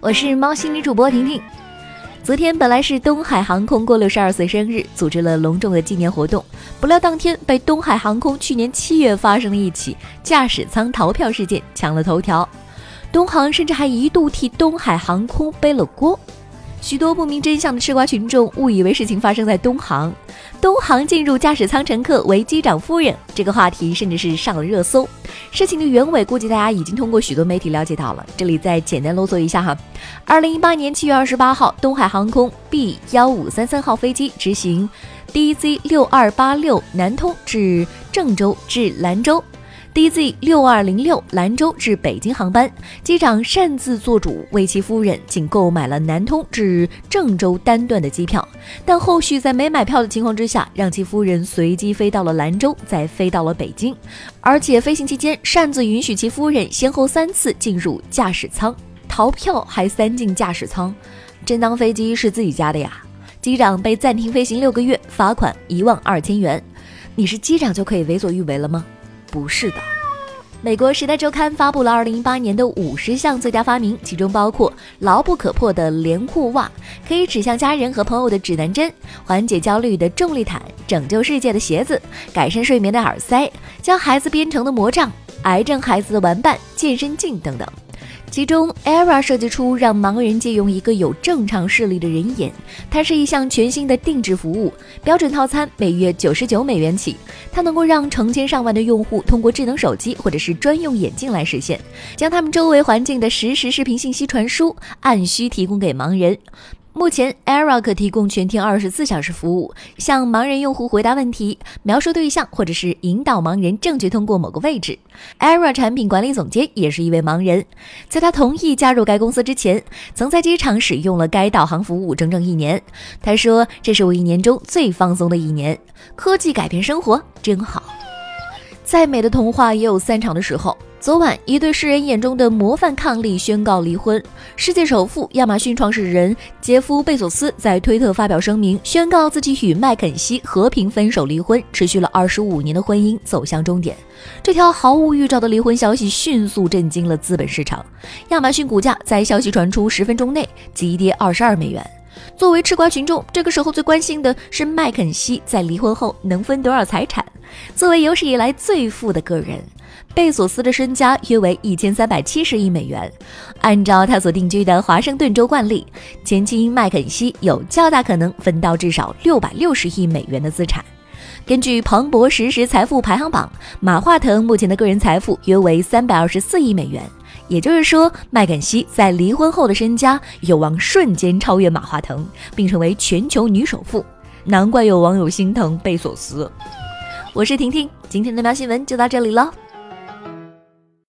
我是猫心女主播婷婷。昨天本来是东海航空过六十二岁生日，组织了隆重的纪念活动，不料当天被东海航空去年七月发生的一起驾驶舱逃票事件抢了头条，东航甚至还一度替东海航空背了锅。许多不明真相的吃瓜群众误以为事情发生在东航，东航进入驾驶舱乘客为机长夫人，这个话题甚至是上了热搜。事情的原委估计大家已经通过许多媒体了解到了，这里再简单啰嗦一下哈。二零一八年七月二十八号，东海航空 B 幺五三三号飞机执行 DZ 六二八六南通至郑州至兰州。DZ 六二零六兰州至北京航班，机长擅自做主为其夫人仅购买了南通至郑州单段的机票，但后续在没买票的情况之下，让其夫人随机飞到了兰州，再飞到了北京，而且飞行期间擅自允许其夫人先后三次进入驾驶舱逃票，还三进驾驶舱，真当飞机是自己家的呀？机长被暂停飞行六个月，罚款一万二千元。你是机长就可以为所欲为了吗？不是的，美国《时代周刊》发布了2018年的五十项最佳发明，其中包括牢不可破的连裤袜，可以指向家人和朋友的指南针，缓解焦虑的重力毯，拯救世界的鞋子，改善睡眠的耳塞，教孩子编程的魔杖，癌症孩子的玩伴健身镜等等。其中，ERA 设计出让盲人借用一个有正常视力的人眼，它是一项全新的定制服务，标准套餐每月九十九美元起。它能够让成千上万的用户通过智能手机或者是专用眼镜来实现，将他们周围环境的实时视频信息传输，按需提供给盲人。目前，ERA 可提供全天二十四小时服务，向盲人用户回答问题、描述对象，或者是引导盲人正确通过某个位置。ERA 产品管理总监也是一位盲人，在他同意加入该公司之前，曾在机场使用了该导航服务整整一年。他说：“这是我一年中最放松的一年，科技改变生活，真好。”再美的童话也有散场的时候。昨晚，一对世人眼中的模范伉俪宣告离婚。世界首富、亚马逊创始人杰夫·贝索斯在推特发表声明，宣告自己与麦肯锡和平分手离婚。持续了二十五年的婚姻走向终点。这条毫无预兆的离婚消息迅速震惊了资本市场，亚马逊股价在消息传出十分钟内急跌二十二美元。作为吃瓜群众，这个时候最关心的是麦肯锡在离婚后能分多少财产。作为有史以来最富的个人。贝索斯的身家约为一千三百七十亿美元。按照他所定居的华盛顿州惯例，前妻麦肯锡有较大可能分到至少六百六十亿美元的资产。根据彭博实时财富排行榜，马化腾目前的个人财富约为三百二十四亿美元。也就是说，麦肯锡在离婚后的身家有望瞬间超越马化腾，并成为全球女首富。难怪有网友心疼贝索斯。我是婷婷，今天的喵新闻就到这里喽。